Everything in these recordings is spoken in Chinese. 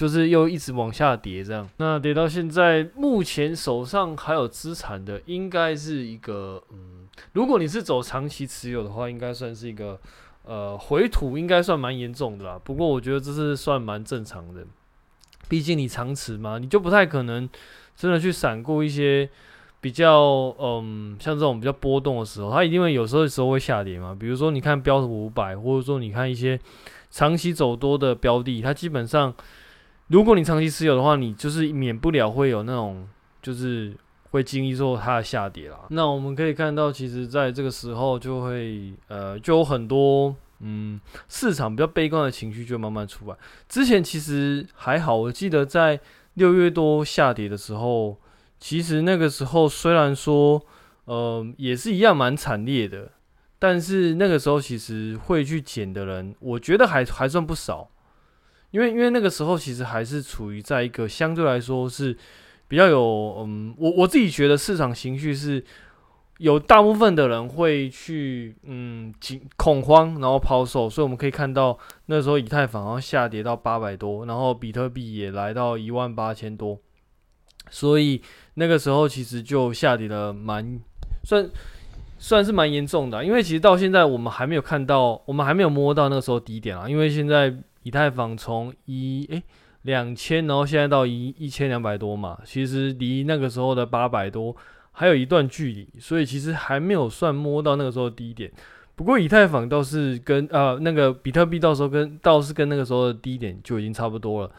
就是又一直往下跌这样。那跌到现在，目前手上还有资产的，应该是一个嗯，如果你是走长期持有的话，应该算是一个呃回吐，应该算蛮严重的啦。不过我觉得这是算蛮正常的，毕竟你长持嘛，你就不太可能真的去闪过一些。比较嗯，像这种比较波动的时候，它一定会有时候的时候会下跌嘛。比如说，你看标普五百，或者说你看一些长期走多的标的，它基本上，如果你长期持有的话，你就是免不了会有那种，就是会经历说它的下跌啦。那我们可以看到，其实在这个时候就会呃，就有很多嗯，市场比较悲观的情绪就慢慢出来。之前其实还好，我记得在六月多下跌的时候。其实那个时候虽然说，呃，也是一样蛮惨烈的，但是那个时候其实会去捡的人，我觉得还还算不少，因为因为那个时候其实还是处于在一个相对来说是比较有，嗯，我我自己觉得市场情绪是有大部分的人会去，嗯，惊恐慌，然后抛售，所以我们可以看到那时候以太坊好像下跌到八百多，然后比特币也来到一万八千多。所以那个时候其实就下跌了蛮算算是蛮严重的，因为其实到现在我们还没有看到，我们还没有摸到那个时候低点啊。因为现在以太坊从一诶两千，然后现在到一一千两百多嘛，其实离那个时候的八百多还有一段距离，所以其实还没有算摸到那个时候的低点。不过以太坊倒是跟呃那个比特币到时候跟倒是跟那个时候的低点就已经差不多了，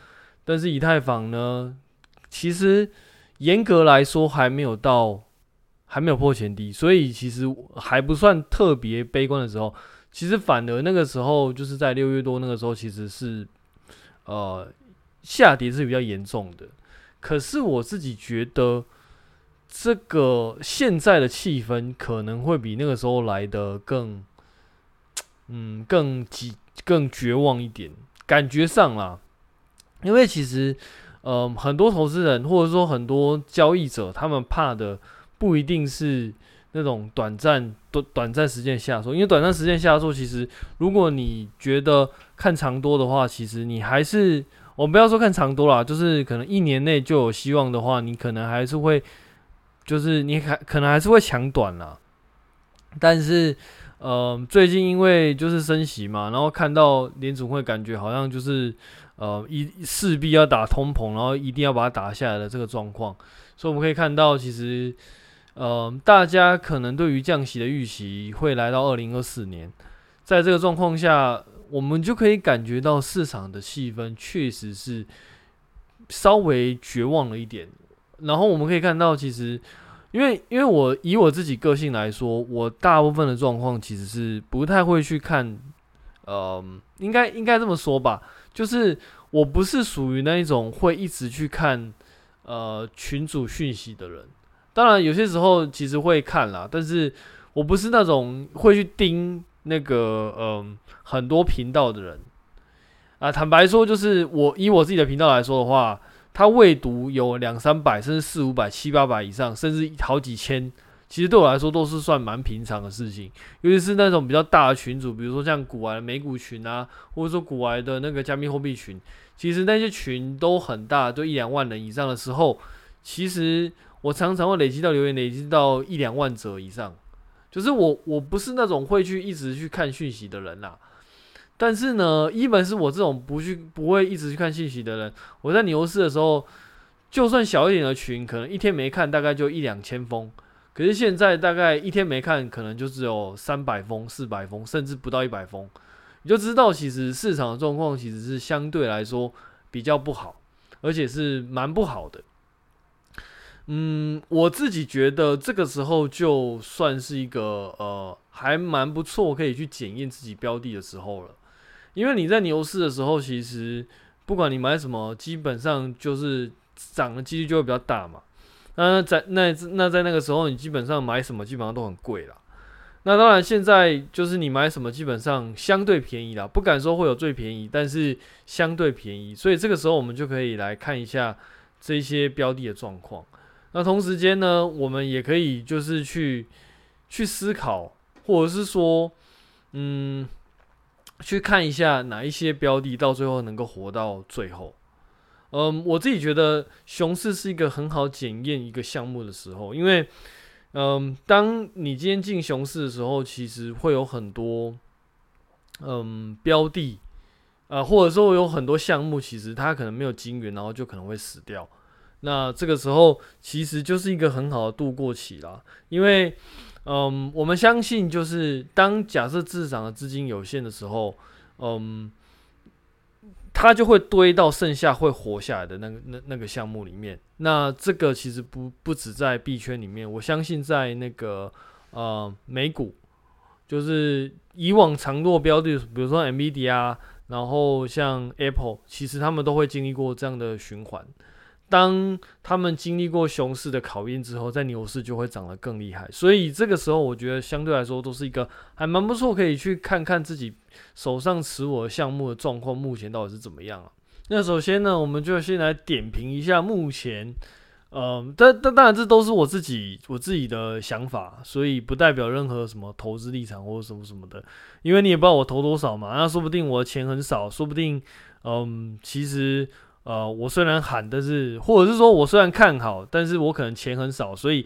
但是以太坊呢？其实严格来说还没有到，还没有破前低，所以其实还不算特别悲观的时候。其实反而那个时候就是在六月多那个时候，其实是呃下跌是比较严重的。可是我自己觉得，这个现在的气氛可能会比那个时候来的更，嗯，更急、更绝望一点，感觉上啦，因为其实。嗯、呃，很多投资人或者说很多交易者，他们怕的不一定是那种短暂、短短暂时间下挫，因为短暂时间下挫，其实如果你觉得看长多的话，其实你还是，我们不要说看长多啦，就是可能一年内就有希望的话，你可能还是会，就是你还可能还是会抢短啦。但是，呃，最近因为就是升息嘛，然后看到联准会感觉好像就是。呃，一势必要打通膨，然后一定要把它打下来的这个状况，所以我们可以看到，其实，呃，大家可能对于降息的预期会来到二零二四年，在这个状况下，我们就可以感觉到市场的气氛确实是稍微绝望了一点。然后我们可以看到，其实，因为因为我以我自己个性来说，我大部分的状况其实是不太会去看，呃，应该应该这么说吧。就是我不是属于那一种会一直去看呃群组讯息的人，当然有些时候其实会看啦，但是我不是那种会去盯那个嗯、很多频道的人啊。坦白说，就是我以我自己的频道来说的话，他未读有两三百，甚至四五百、七八百以上，甚至好几千。其实对我来说都是算蛮平常的事情，尤其是那种比较大的群组，比如说像股癌美股群啊，或者说股癌的那个加密货币群，其实那些群都很大，就一两万人以上的时候，其实我常常会累积到留言，累积到一两万则以上。就是我我不是那种会去一直去看讯息的人啦，但是呢，一本是我这种不去不会一直去看讯息的人，我在牛市的时候，就算小一点的群，可能一天没看，大概就一两千封。可是现在大概一天没看，可能就只有三百封、四百封，甚至不到一百封，你就知道其实市场的状况其实是相对来说比较不好，而且是蛮不好的。嗯，我自己觉得这个时候就算是一个呃还蛮不错可以去检验自己标的的时候了，因为你在牛市的时候，其实不管你买什么，基本上就是涨的几率就会比较大嘛。那在那那在那个时候，你基本上买什么基本上都很贵啦。那当然，现在就是你买什么基本上相对便宜啦，不敢说会有最便宜，但是相对便宜。所以这个时候我们就可以来看一下这些标的的状况。那同时间呢，我们也可以就是去去思考，或者是说，嗯，去看一下哪一些标的到最后能够活到最后。嗯，我自己觉得熊市是一个很好检验一个项目的时候，因为，嗯，当你今天进熊市的时候，其实会有很多，嗯，标的，呃，或者说有很多项目，其实它可能没有金源，然后就可能会死掉。那这个时候其实就是一个很好的度过期啦，因为，嗯，我们相信就是当假设市场的资金有限的时候，嗯。它就会堆到剩下会活下来的那个那那个项目里面。那这个其实不不止在币圈里面，我相信在那个呃美股，就是以往常落标的，比如说 NVIDIA，然后像 Apple，其实他们都会经历过这样的循环。当他们经历过熊市的考验之后，在牛市就会涨得更厉害。所以这个时候，我觉得相对来说都是一个还蛮不错，可以去看看自己手上持我项目的状况，目前到底是怎么样啊？那首先呢，我们就先来点评一下目前，呃，但但当然这都是我自己我自己的想法，所以不代表任何什么投资立场或者什么什么的，因为你也不知道我投多少嘛，那说不定我的钱很少，说不定，嗯，其实。呃，我虽然喊，但是或者是说我虽然看好，但是我可能钱很少，所以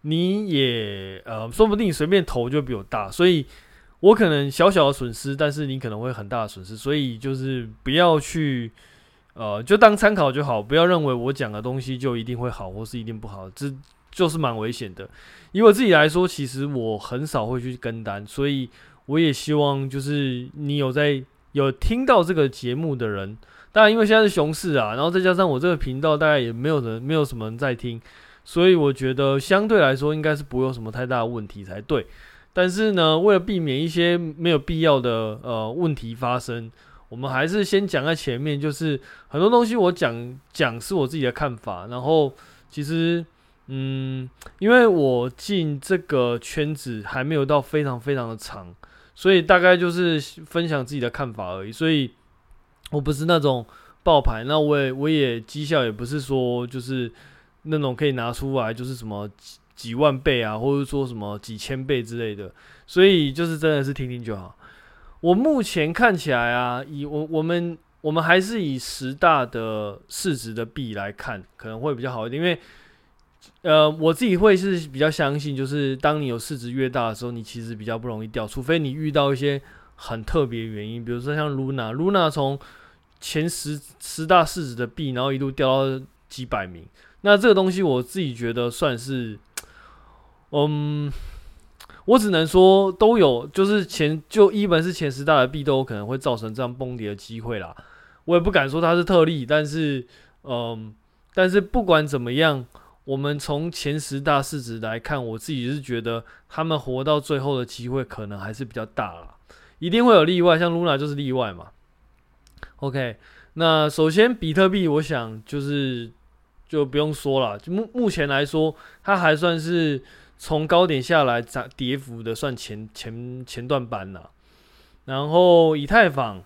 你也呃，说不定随便投就比我大，所以我可能小小的损失，但是你可能会很大的损失，所以就是不要去呃，就当参考就好，不要认为我讲的东西就一定会好，或是一定不好，这就是蛮危险的。以我自己来说，其实我很少会去跟单，所以我也希望就是你有在有听到这个节目的人。当然，因为现在是熊市啊，然后再加上我这个频道大概也没有人，没有什么人在听，所以我觉得相对来说应该是不会有什么太大的问题才对。但是呢，为了避免一些没有必要的呃问题发生，我们还是先讲在前面，就是很多东西我讲讲是我自己的看法。然后其实，嗯，因为我进这个圈子还没有到非常非常的长，所以大概就是分享自己的看法而已。所以。我不是那种爆牌，那我也我也绩效也不是说就是那种可以拿出来就是什么几几万倍啊，或者说什么几千倍之类的，所以就是真的是听听就好。我目前看起来啊，以我我们我们还是以十大的市值的币来看，可能会比较好一点，因为呃我自己会是比较相信，就是当你有市值越大的时候，你其实比较不容易掉，除非你遇到一些很特别原因，比如说像 Luna，Luna 从前十十大市值的币，然后一路掉到几百名。那这个东西我自己觉得算是，嗯，我只能说都有，就是前就一本是前十大的币都有可能会造成这样崩跌的机会啦。我也不敢说它是特例，但是，嗯，但是不管怎么样，我们从前十大市值来看，我自己是觉得他们活到最后的机会可能还是比较大啦。一定会有例外，像 Luna 就是例外嘛。OK，那首先比特币，我想就是就不用说了，目目前来说，它还算是从高点下来涨跌幅的算前前前段班了。然后以太坊，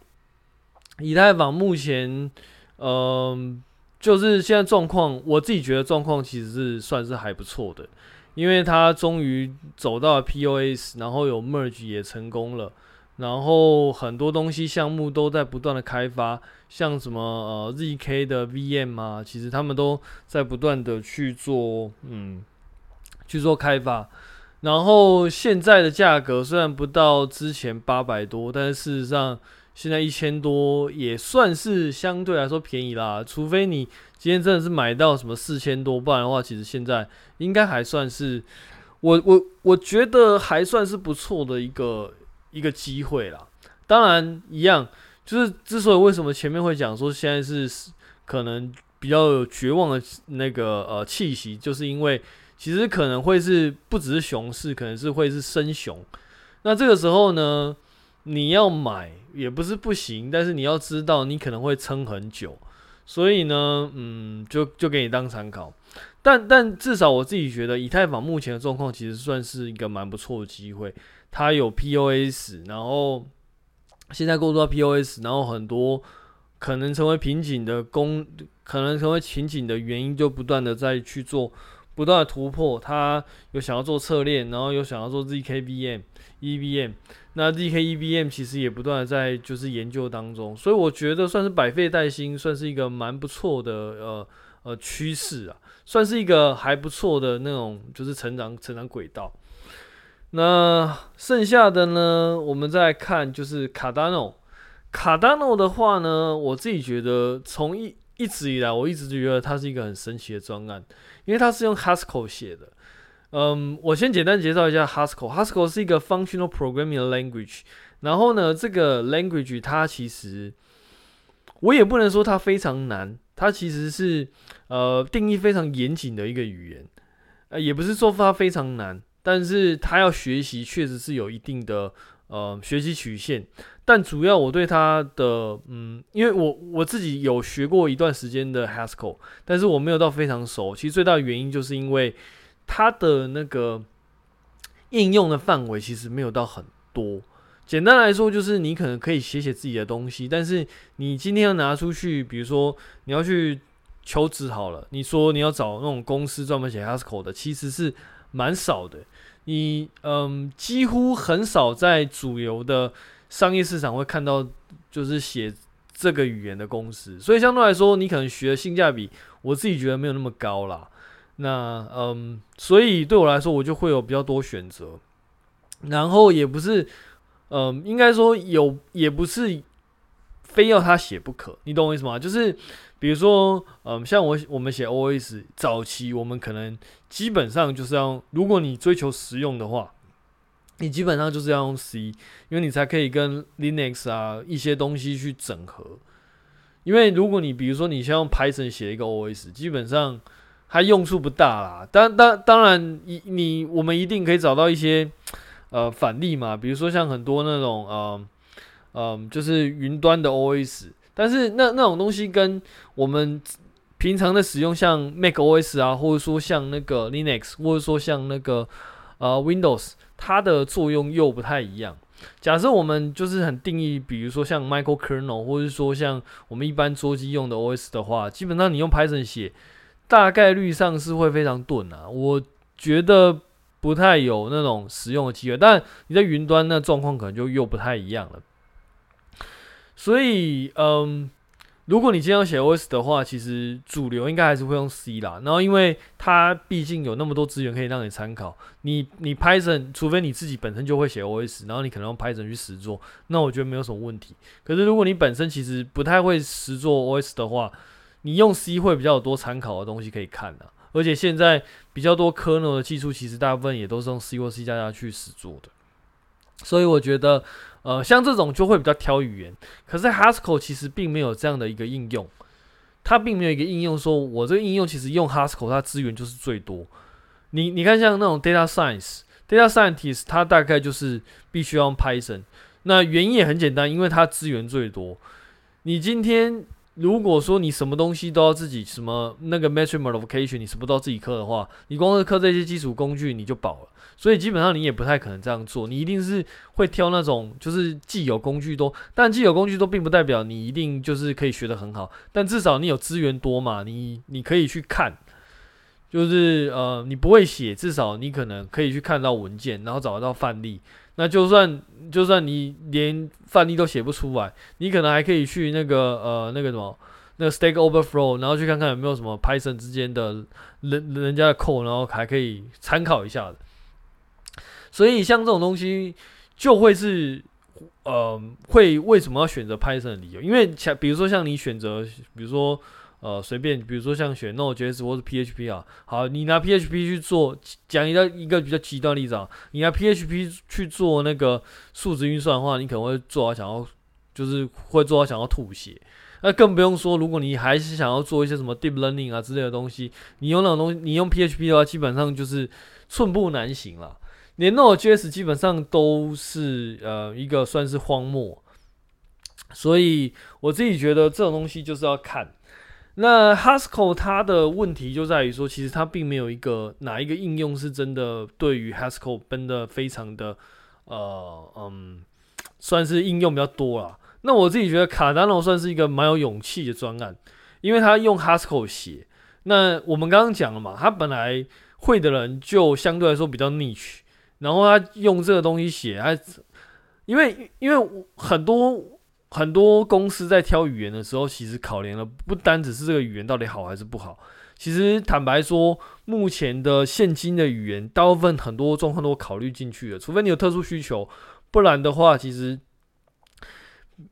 以太坊目前，嗯、就是现在状况，我自己觉得状况其实是算是还不错的，因为它终于走到了 POS，然后有 Merge 也成功了。然后很多东西项目都在不断的开发，像什么呃 ZK 的 VM 啊，其实他们都在不断的去做，嗯，去做开发。然后现在的价格虽然不到之前八百多，但是事实上现在一千多也算是相对来说便宜啦。除非你今天真的是买到什么四千多，不然的话，其实现在应该还算是我我我觉得还算是不错的一个。一个机会啦，当然一样，就是之所以为什么前面会讲说现在是可能比较有绝望的那个呃气息，就是因为其实可能会是不只是熊市，可能是会是深熊。那这个时候呢，你要买也不是不行，但是你要知道你可能会撑很久，所以呢，嗯，就就给你当参考。但但至少我自己觉得，以太坊目前的状况其实算是一个蛮不错的机会。它有 POS，然后现在过渡到 POS，然后很多可能成为瓶颈的工，可能成为瓶颈的原因，就不断的在去做不断的突破，他有想要做侧链，然后有想要做 ZKVM、EVM，那 ZK EVM 其实也不断的在就是研究当中，所以我觉得算是百废待兴，算是一个蛮不错的呃呃趋势啊，算是一个还不错的那种就是成长成长轨道。那剩下的呢，我们再看就是 Cardano。Cardano 的话呢，我自己觉得从一一直以来，我一直觉得它是一个很神奇的专案，因为它是用 Haskell 写的。嗯，我先简单介绍一下 Haskell。Haskell 是一个 Functional Programming Language。然后呢，这个 language 它其实我也不能说它非常难，它其实是呃定义非常严谨的一个语言。呃，也不是说它非常难，但是他要学习确实是有一定的呃学习曲线。但主要我对他的，嗯，因为我我自己有学过一段时间的 Haskell，但是我没有到非常熟。其实最大的原因就是因为它的那个应用的范围其实没有到很多。简单来说，就是你可能可以写写自己的东西，但是你今天要拿出去，比如说你要去求职好了，你说你要找那种公司专门写 Haskell 的，其实是蛮少的。你嗯，几乎很少在主流的。商业市场会看到，就是写这个语言的公司，所以相对来说，你可能学的性价比，我自己觉得没有那么高啦。那嗯，所以对我来说，我就会有比较多选择。然后也不是，嗯，应该说有，也不是非要他写不可。你懂我意思吗？就是比如说，嗯，像我我们写 OS 早期，我们可能基本上就是要，如果你追求实用的话。你基本上就是要用 C，因为你才可以跟 Linux 啊一些东西去整合。因为如果你比如说你先用 Python 写一个 OS，基本上它用处不大啦。当当当然，你你我们一定可以找到一些呃反例嘛，比如说像很多那种嗯嗯、就是云端的 OS，但是那那种东西跟我们平常的使用，像 macOS 啊，或者说像那个 Linux，或者说像那个呃 Windows。它的作用又不太一样。假设我们就是很定义，比如说像 microkernel，或者说像我们一般桌机用的 OS 的话，基本上你用 Python 写，大概率上是会非常钝啊。我觉得不太有那种实用的机会。但你在云端那状况可能就又不太一样了。所以，嗯。如果你今天要写 OS 的话，其实主流应该还是会用 C 啦。然后，因为它毕竟有那么多资源可以让你参考，你你 Python，除非你自己本身就会写 OS，然后你可能用 Python 去实做，那我觉得没有什么问题。可是如果你本身其实不太会实做 OS 的话，你用 C 会比较多参考的东西可以看的。而且现在比较多 kernel 的技术，其实大部分也都是用 C 或 C 加加去实做的。所以我觉得。呃，像这种就会比较挑语言，可是 Haskell 其实并没有这样的一个应用，它并没有一个应用说，我这个应用其实用 Haskell 它资源就是最多。你你看像那种 Data Science、Data Scientist，它大概就是必须要用 Python。那原因也很简单，因为它资源最多。你今天如果说你什么东西都要自己什么那个 Metric Multiplication，你什么都要自己刻的话，你光是刻这些基础工具你就饱了。所以基本上你也不太可能这样做，你一定是会挑那种就是既有工具多，但既有工具多并不代表你一定就是可以学得很好，但至少你有资源多嘛，你你可以去看，就是呃你不会写，至少你可能可以去看到文件，然后找得到范例。那就算就算你连范例都写不出来，你可能还可以去那个呃那个什么那个 Stack Overflow，然后去看看有没有什么 Python 之间的人人家的 code，然后还可以参考一下的。所以像这种东西就会是，呃，会为什么要选择 Python 的理由？因为像比如说像你选择，比如说呃随便，比如说像选 Node.js 或者 PHP 啊，好，你拿 PHP 去做，讲一个一个比较极端例子啊，你拿 PHP 去做那个数值运算的话，你可能会做到想要，就是会做到想要吐血。那更不用说，如果你还是想要做一些什么 Deep Learning 啊之类的东西，你用那种东西，你用 PHP 的话，基本上就是寸步难行了。连 Node.js 基本上都是呃一个算是荒漠，所以我自己觉得这种东西就是要看。那 Haskell 它的问题就在于说，其实它并没有一个哪一个应用是真的对于 Haskell 奔的非常的呃嗯，算是应用比较多啦。那我自己觉得 Cardano 算是一个蛮有勇气的专案，因为他用 Haskell 写。那我们刚刚讲了嘛，他本来。会的人就相对来说比较 niche，然后他用这个东西写，他因为因为很多很多公司在挑语言的时候，其实考量的不单只是这个语言到底好还是不好。其实坦白说，目前的现今的语言，大部分很多状况都考虑进去了，除非你有特殊需求，不然的话，其实，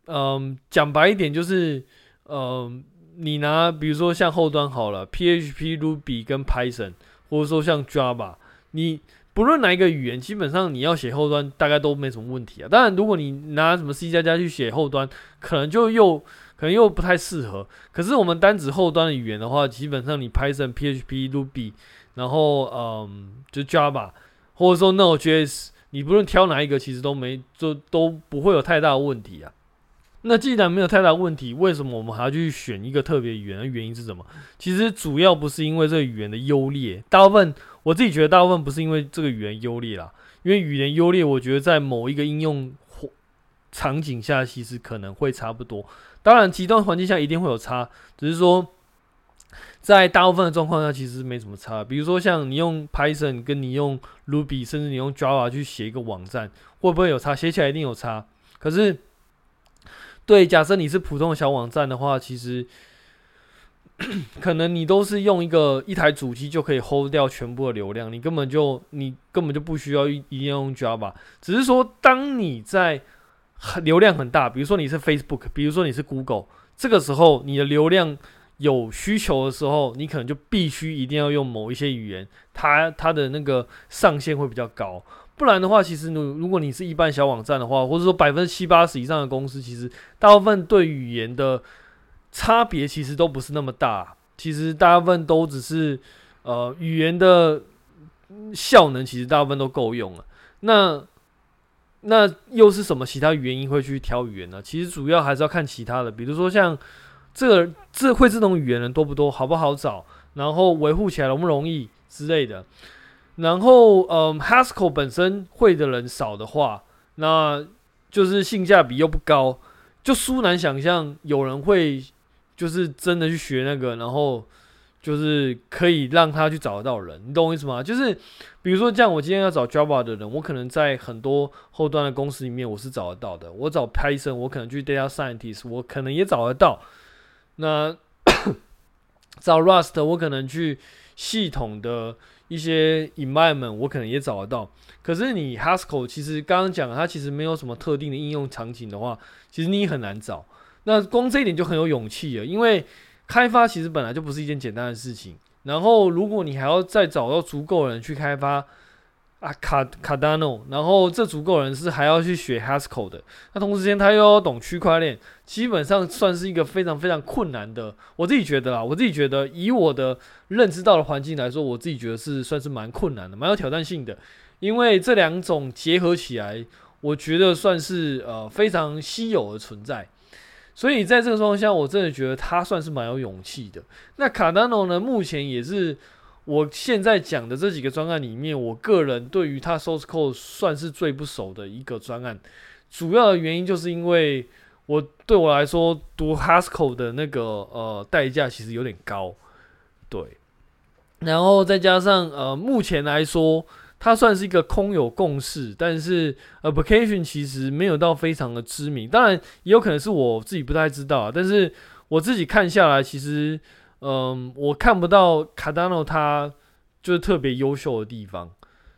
嗯，讲白一点就是，嗯，你拿比如说像后端好了，PHP、Ruby 跟 Python，或者说像 Java，你不论哪一个语言，基本上你要写后端，大概都没什么问题啊。当然，如果你拿什么 C 加加去写后端，可能就又。可能又不太适合，可是我们单指后端的语言的话，基本上你 Python、PHP、Ruby，然后嗯，就 Java，或者说 Node.js，你不论挑哪一个，其实都没就都不会有太大的问题啊。那既然没有太大问题，为什么我们还要去选一个特别语言？原因是什么？其实主要不是因为这个语言的优劣，大部分我自己觉得大部分不是因为这个语言优劣啦，因为语言优劣，我觉得在某一个应用或场景下，其实可能会差不多。当然，极端环境下一定会有差，只是说，在大部分的状况下其实没什么差。比如说，像你用 Python 跟你用 Ruby，甚至你用 Java 去写一个网站，会不会有差？写起来一定有差。可是，对，假设你是普通的小网站的话，其实 可能你都是用一个一台主机就可以 hold 掉全部的流量，你根本就你根本就不需要一定要用 Java。只是说，当你在流量很大，比如说你是 Facebook，比如说你是 Google，这个时候你的流量有需求的时候，你可能就必须一定要用某一些语言，它它的那个上限会比较高。不然的话，其实如如果你是一般小网站的话，或者说百分之七八十以上的公司，其实大部分对语言的差别其实都不是那么大。其实大部分都只是呃语言的效能，其实大部分都够用了。那那又是什么其他原因会去挑语言呢？其实主要还是要看其他的，比如说像这个这会这种语言的人多不多，好不好找，然后维护起来容不容易之类的。然后，嗯，Haskell 本身会的人少的话，那就是性价比又不高，就殊难想象有人会就是真的去学那个，然后。就是可以让他去找得到人，你懂我意思吗？就是比如说，像我今天要找 Java 的人，我可能在很多后端的公司里面我是找得到的。我找 Python，我可能去 Data Scientist，我可能也找得到。那 找 Rust，我可能去系统的一些 environment，我可能也找得到。可是你 Haskell，其实刚刚讲它其实没有什么特定的应用场景的话，其实你很难找。那光这一点就很有勇气了，因为。开发其实本来就不是一件简单的事情，然后如果你还要再找到足够人去开发啊卡卡达诺，然后这足够人是还要去学 Haskell 的，那同时间他又要懂区块链，基本上算是一个非常非常困难的。我自己觉得啦，我自己觉得以我的认知到的环境来说，我自己觉得是算是蛮困难的，蛮有挑战性的，因为这两种结合起来，我觉得算是呃非常稀有的存在。所以在这个状况下，我真的觉得他算是蛮有勇气的。那卡丹诺呢？目前也是我现在讲的这几个专案里面，我个人对于他 Source Code 算是最不熟的一个专案。主要的原因就是因为我对我来说读 Haskell 的那个呃代价其实有点高，对。然后再加上呃目前来说。它算是一个空有共识，但是 application 其实没有到非常的知名。当然，也有可能是我自己不太知道啊。但是我自己看下来，其实，嗯，我看不到 Cardano 它就是特别优秀的地方。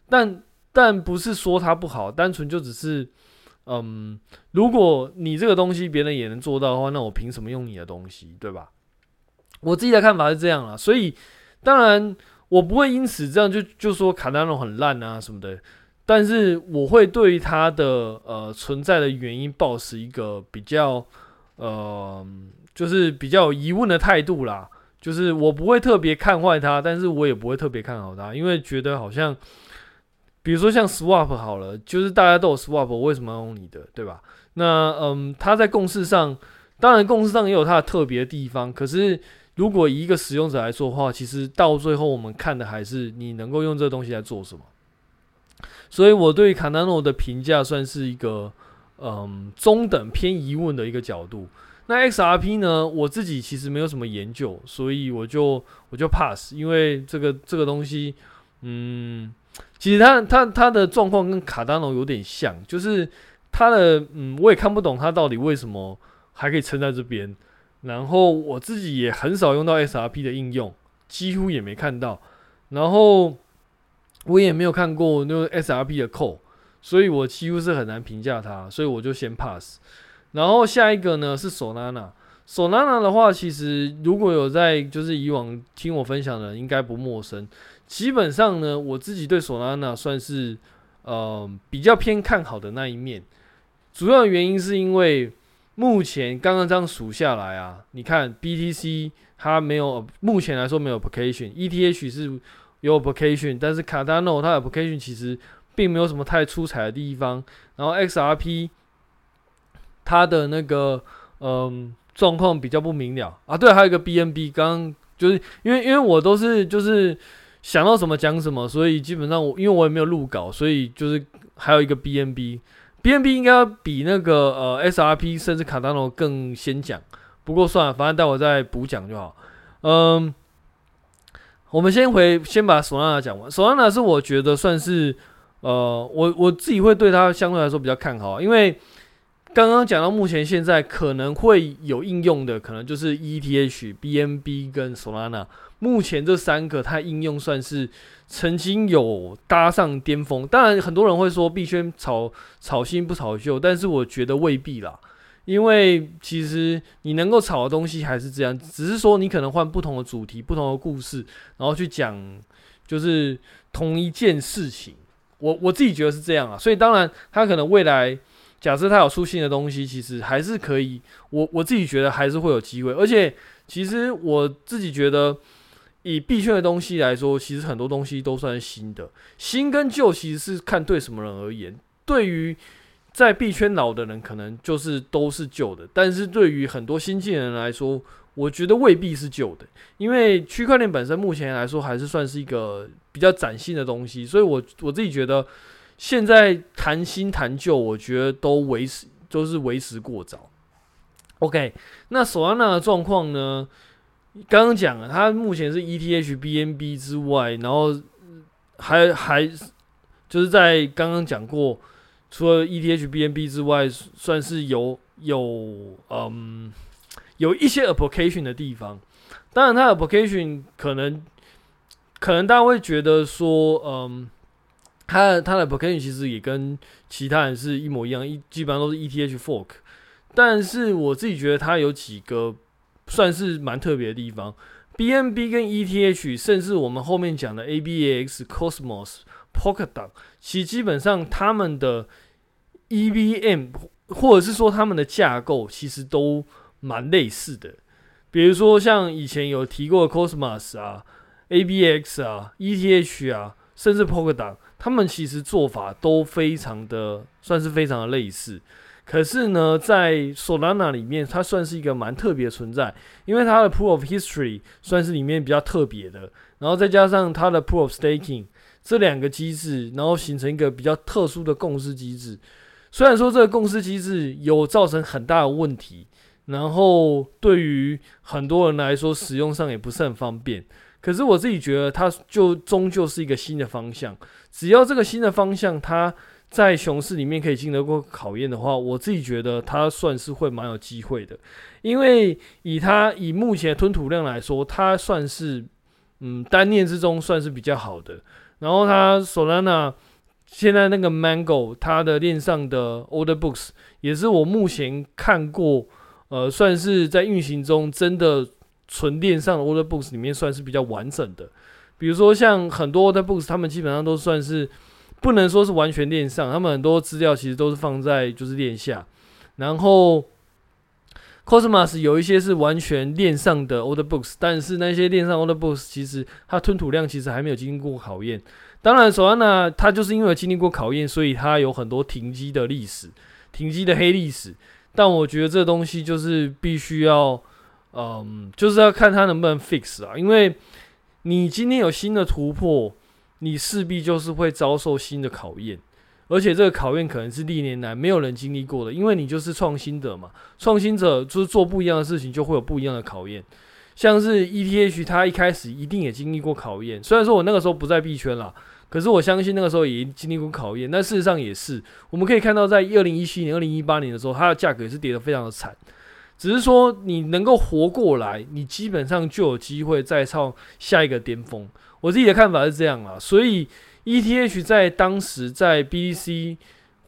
但但不是说它不好，单纯就只是，嗯，如果你这个东西别人也能做到的话，那我凭什么用你的东西，对吧？我自己的看法是这样了。所以，当然。我不会因此这样就就说卡达诺很烂啊什么的，但是我会对于它的呃存在的原因抱持一个比较呃就是比较有疑问的态度啦，就是我不会特别看坏它，但是我也不会特别看好它，因为觉得好像比如说像 Swap 好了，就是大家都有 Swap，为什么要用你的，对吧？那嗯，它在共识上，当然共识上也有它的特别的地方，可是。如果以一个使用者来说的话，其实到最后我们看的还是你能够用这个东西来做什么。所以我对 Cardano 的评价算是一个嗯中等偏疑问的一个角度。那 XRP 呢，我自己其实没有什么研究，所以我就我就 pass，因为这个这个东西嗯，其实他他他的状况跟卡达诺有点像，就是他的嗯，我也看不懂他到底为什么还可以撑在这边。然后我自己也很少用到 SRP 的应用，几乎也没看到。然后我也没有看过那个 SRP 的扣所以我几乎是很难评价它，所以我就先 pass。然后下一个呢是 Solana，Solana 的话，其实如果有在就是以往听我分享的，应该不陌生。基本上呢，我自己对 Solana 算是呃比较偏看好的那一面，主要原因是因为。目前刚刚这样数下来啊，你看 BTC 它没有，目前来说没有 application，ETH 是有 application，但是 Cardano 它的 application 其实并没有什么太出彩的地方。然后 XRP 它的那个嗯状况比较不明了啊。对，还有一个 BNB，刚刚就是因为因为我都是就是想到什么讲什么，所以基本上我因为我也没有录稿，所以就是还有一个 B N B BNB。应该比那个呃 SRP 甚至卡达诺更先讲，不过算了，反正待会再补讲就好。嗯，我们先回先把索拉纳讲完。索拉纳是我觉得算是呃我我自己会对它相对来说比较看好，因为刚刚讲到目前现在可能会有应用的，可能就是 ETH、BNB 跟索拉纳。目前这三个它应用算是。曾经有搭上巅峰，当然很多人会说币圈炒炒新不炒旧，但是我觉得未必啦，因为其实你能够炒的东西还是这样，只是说你可能换不同的主题、不同的故事，然后去讲就是同一件事情。我我自己觉得是这样啊，所以当然它可能未来假设它有出新的东西，其实还是可以，我我自己觉得还是会有机会，而且其实我自己觉得。以币圈的东西来说，其实很多东西都算是新的。新跟旧其实是看对什么人而言。对于在币圈老的人，可能就是都是旧的；但是对于很多新进人来说，我觉得未必是旧的。因为区块链本身目前来说还是算是一个比较崭新的东西，所以我我自己觉得现在谈新谈旧，我觉得都为时都是为时过早。OK，那索安纳的状况呢？刚刚讲了，它目前是 ETH、BNB 之外，然后还还就是在刚刚讲过，除了 ETH、BNB 之外，算是有有嗯有一些 application 的地方。当然，它 application 可能可能大家会觉得说，嗯，它它的 application 其实也跟其他人是一模一样，一基本上都是 ETH fork。但是我自己觉得它有几个。算是蛮特别的地方，BNB 跟 ETH，甚至我们后面讲的 ABX、Cosmos、Polkadot，其实基本上他们的 EVM 或者是说他们的架构其实都蛮类似的。比如说像以前有提过的 Cosmos 啊、ABX 啊、ETH 啊，甚至 Polkadot，他们其实做法都非常的算是非常的类似。可是呢，在 Solana 里面，它算是一个蛮特别的存在，因为它的 Proof of History 算是里面比较特别的，然后再加上它的 Proof of Staking 这两个机制，然后形成一个比较特殊的共识机制。虽然说这个共识机制有造成很大的问题，然后对于很多人来说使用上也不是很方便，可是我自己觉得它就终究是一个新的方向。只要这个新的方向它。在熊市里面可以经得过考验的话，我自己觉得它算是会蛮有机会的，因为以它以目前吞吐量来说，它算是嗯单链之中算是比较好的。然后它 Solana 现在那个 Mango 它的链上的 Order Books 也是我目前看过呃算是在运行中真的纯链上的 Order Books 里面算是比较完整的。比如说像很多 Order Books，他们基本上都算是。不能说是完全链上，他们很多资料其实都是放在就是链下，然后 Cosmos 有一些是完全链上的 Order Books，但是那些链上 Order Books 其实它吞吐量其实还没有经过考验。当然 soana 它就是因为经历过考验，所以它有很多停机的历史、停机的黑历史。但我觉得这东西就是必须要，嗯，就是要看它能不能 fix 啊，因为你今天有新的突破。你势必就是会遭受新的考验，而且这个考验可能是历年来没有人经历过的，因为你就是创新者嘛，创新者就是做不一样的事情，就会有不一样的考验。像是 ETH，它一开始一定也经历过考验。虽然说我那个时候不在币圈啦，可是我相信那个时候也经历过考验。但事实上也是，我们可以看到，在二零一七年、二零一八年的时候，它的价格也是跌得非常的惨。只是说你能够活过来，你基本上就有机会再创下一个巅峰。我自己的看法是这样啦，所以 ETH 在当时在 BTC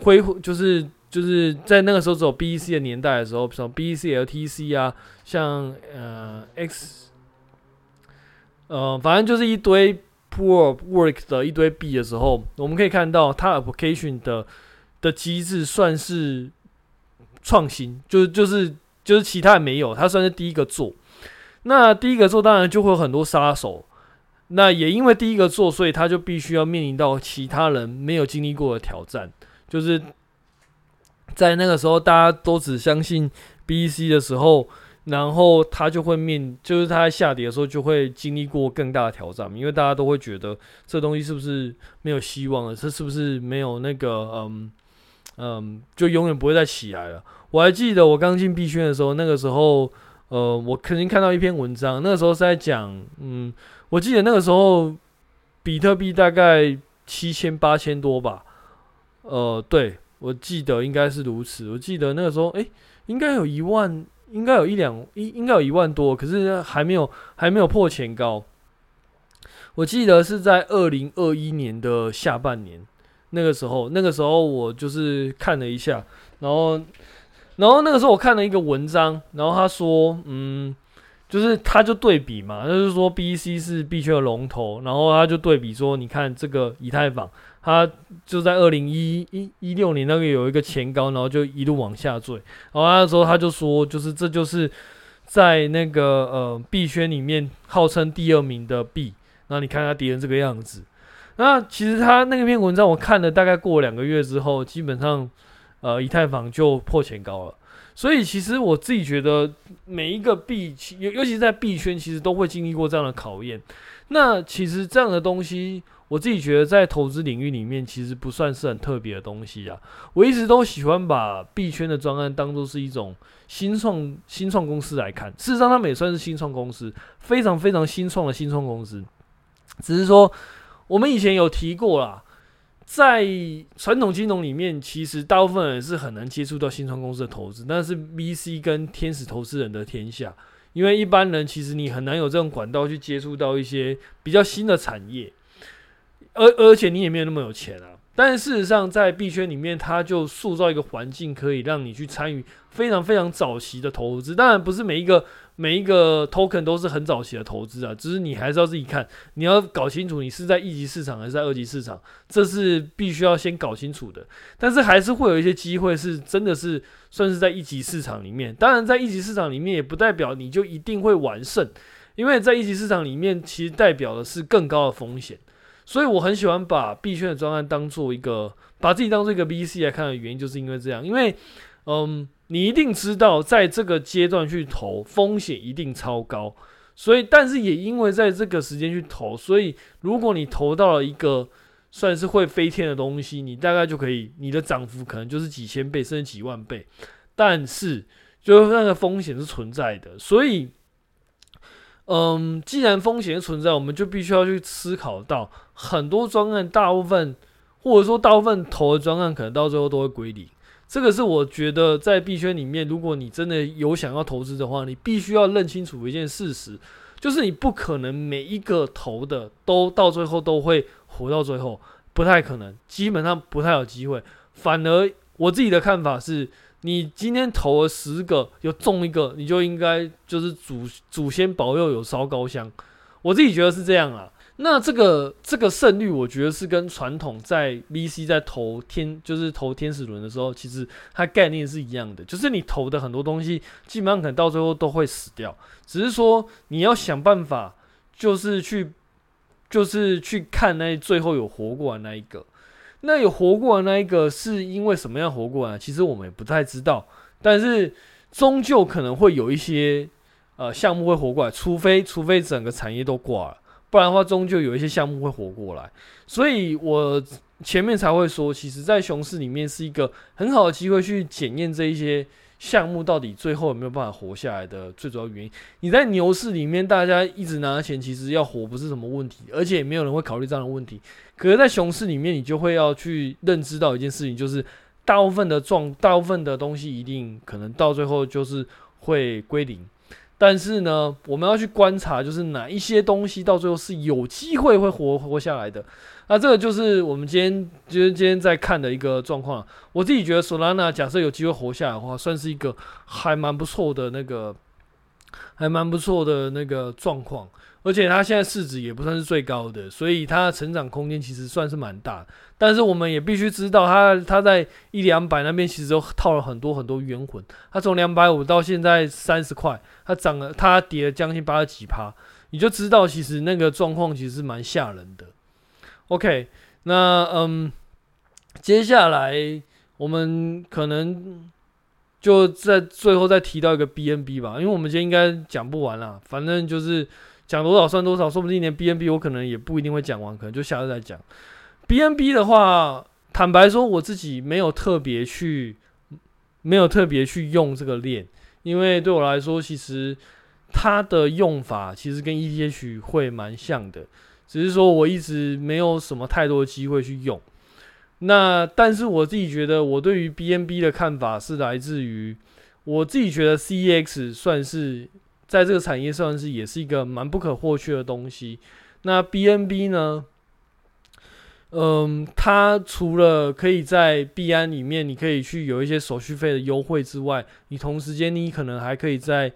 恢复，就是。就是在那个时候，只有 bc 的年代的时候，比如说 B C L T C 啊，像呃 X，呃，反正就是一堆 Proof of Work 的一堆币的时候，我们可以看到它 Application 的的机制算是创新，就是就是就是其他人没有，它算是第一个做。那第一个做，当然就会有很多杀手。那也因为第一个做，所以他就必须要面临到其他人没有经历过的挑战，就是。在那个时候，大家都只相信 BEC 的时候，然后他就会面，就是他在下跌的时候就会经历过更大的挑战，因为大家都会觉得这东西是不是没有希望了？这是不是没有那个嗯嗯，就永远不会再起来了？我还记得我刚进币圈的时候，那个时候呃，我肯定看到一篇文章，那个时候是在讲，嗯，我记得那个时候比特币大概七千八千多吧，呃，对。我记得应该是如此。我记得那个时候，诶、应该有一万，应该有一两，应应该有一万多，可是还没有，还没有破前高。我记得是在二零二一年的下半年，那个时候，那个时候我就是看了一下，然后，然后那个时候我看了一个文章，然后他说，嗯，就是他就对比嘛，就是说 B C 是币圈的龙头，然后他就对比说，你看这个以太坊。他就在二零一一一六年那个有一个前高，然后就一路往下坠。然后那时候他就说，就是这就是在那个呃币圈里面号称第二名的币。然后你看他跌成这个样子。那其实他那篇文章我看了大概过两个月之后，基本上呃以太坊就破前高了。所以其实我自己觉得每一个币，尤尤其是在币圈，其实都会经历过这样的考验。那其实这样的东西。我自己觉得，在投资领域里面，其实不算是很特别的东西啊。我一直都喜欢把币圈的专案当做是一种新创新创公司来看。事实上，他们也算是新创公司，非常非常新创的新创公司。只是说，我们以前有提过啦，在传统金融里面，其实大部分人是很难接触到新创公司的投资，但是 VC 跟天使投资人的天下，因为一般人其实你很难有这种管道去接触到一些比较新的产业。而而且你也没有那么有钱啊，但是事实上在币圈里面，它就塑造一个环境，可以让你去参与非常非常早期的投资。当然不是每一个每一个 token 都是很早期的投资啊，只是你还是要自己看，你要搞清楚你是在一级市场还是在二级市场，这是必须要先搞清楚的。但是还是会有一些机会是真的是算是在一级市场里面。当然在一级市场里面也不代表你就一定会完胜，因为在一级市场里面其实代表的是更高的风险。所以我很喜欢把币圈的专案当做一个，把自己当做一个 VC 来看的原因，就是因为这样。因为，嗯，你一定知道，在这个阶段去投，风险一定超高。所以，但是也因为在这个时间去投，所以如果你投到了一个算是会飞天的东西，你大概就可以，你的涨幅可能就是几千倍甚至几万倍。但是，就那个风险是存在的，所以。嗯，既然风险存在，我们就必须要去思考到很多专案，大部分或者说大部分投的专案，可能到最后都会归零。这个是我觉得在币圈里面，如果你真的有想要投资的话，你必须要认清楚一件事实，就是你不可能每一个投的都到最后都会活到最后，不太可能，基本上不太有机会。反而我自己的看法是。你今天投了十个，有中一个，你就应该就是祖祖先保佑有烧高香。我自己觉得是这样啊。那这个这个胜率，我觉得是跟传统在 VC 在投天就是投天使轮的时候，其实它概念是一样的。就是你投的很多东西，基本上可能到最后都会死掉，只是说你要想办法，就是去就是去看那最后有活过来那一个。那有活过来那一个是因为什么样活过来？其实我们也不太知道，但是终究可能会有一些呃项目会活过来，除非除非整个产业都挂了，不然的话终究有一些项目会活过来。所以我前面才会说，其实，在熊市里面是一个很好的机会去检验这一些项目到底最后有没有办法活下来的最主要原因。你在牛市里面，大家一直拿钱，其实要活不是什么问题，而且也没有人会考虑这样的问题。可是，在熊市里面，你就会要去认知到一件事情，就是大部分的状，大部分的东西一定可能到最后就是会归零。但是呢，我们要去观察，就是哪一些东西到最后是有机会会活活下来的。那这个就是我们今天今天今天在看的一个状况。我自己觉得索拉纳假设有机会活下来的话，算是一个还蛮不错的那个，还蛮不错的那个状况。而且它现在市值也不算是最高的，所以它的成长空间其实算是蛮大。但是我们也必须知道它，它在一两百那边其实都套了很多很多冤魂。它从两百五到现在三十块，它涨了，它跌了将近八十几趴，你就知道其实那个状况其实是蛮吓人的。OK，那嗯，接下来我们可能就在最后再提到一个 BNB 吧，因为我们今天应该讲不完啦，反正就是。讲多少算多少，说不定连 BNB 我可能也不一定会讲完，可能就下次再讲。BNB 的话，坦白说，我自己没有特别去，没有特别去用这个链，因为对我来说，其实它的用法其实跟 ETH 会蛮像的，只是说我一直没有什么太多机会去用。那但是我自己觉得，我对于 BNB 的看法是来自于我自己觉得 CEX 算是。在这个产业算是也是一个蛮不可或缺的东西。那 BNB 呢？嗯，它除了可以在币安里面，你可以去有一些手续费的优惠之外，你同时间你可能还可以在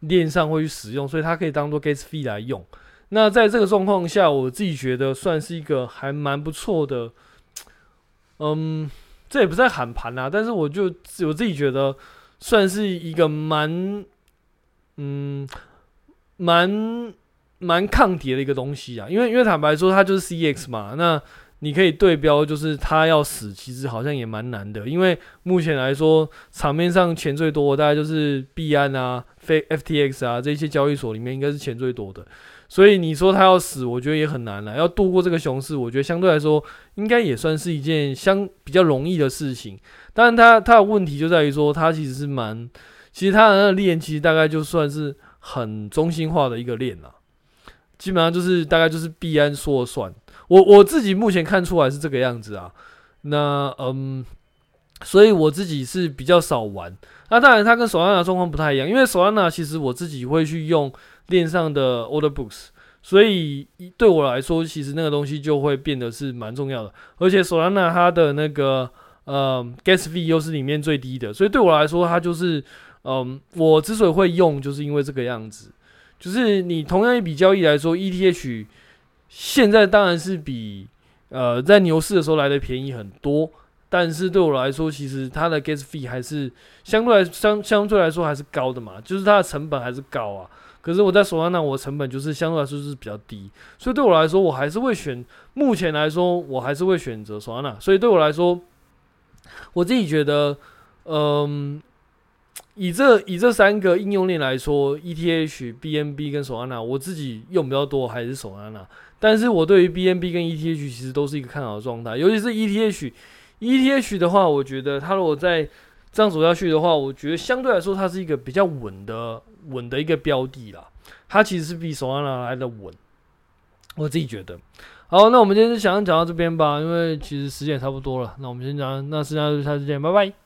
链上会去使用，所以它可以当做 gas fee 来用。那在这个状况下，我自己觉得算是一个还蛮不错的。嗯，这也不在喊盘啊，但是我就我自己觉得算是一个蛮。嗯，蛮蛮抗跌的一个东西啊，因为因为坦白说，它就是 CX 嘛，那你可以对标，就是它要死，其实好像也蛮难的，因为目前来说，场面上钱最多大概就是币安啊、非 FTX 啊这些交易所里面应该是钱最多的，所以你说它要死，我觉得也很难了。要度过这个熊市，我觉得相对来说应该也算是一件相比较容易的事情，但是它它的问题就在于说，它其实是蛮。其实它的链其实大概就算是很中心化的一个链了，基本上就是大概就是币安说了算。我我自己目前看出来是这个样子啊。那嗯，所以我自己是比较少玩。那当然它跟 Solana 状况不太一样，因为 Solana 其实我自己会去用链上的 Order Books，所以对我来说，其实那个东西就会变得是蛮重要的。而且 Solana 它的那个呃 Gas Fee 又是里面最低的，所以对我来说，它就是。嗯，我之所以会用，就是因为这个样子，就是你同样一笔交易来说，ETH 现在当然是比呃在牛市的时候来的便宜很多，但是对我来说，其实它的 gas fee 还是相对来相相对来说还是高的嘛，就是它的成本还是高啊。可是我在索拉纳，我的成本就是相对来说是比较低，所以对我来说，我还是会选，目前来说，我还是会选择索拉纳。所以对我来说，我自己觉得，嗯。以这以这三个应用链来说，ETH、BNB 跟 Solana，我自己用比较多还是 Solana。但是我对于 BNB 跟 ETH 其实都是一个看好的状态，尤其是 ETH，ETH 的话，我觉得它如果再这样走下去的话，我觉得相对来说它是一个比较稳的稳的一个标的啦。它其实是比 Solana 来的稳，我自己觉得。好，那我们今天就想讲到这边吧，因为其实时间也差不多了。那我们先讲，那剩下就下次见，拜拜。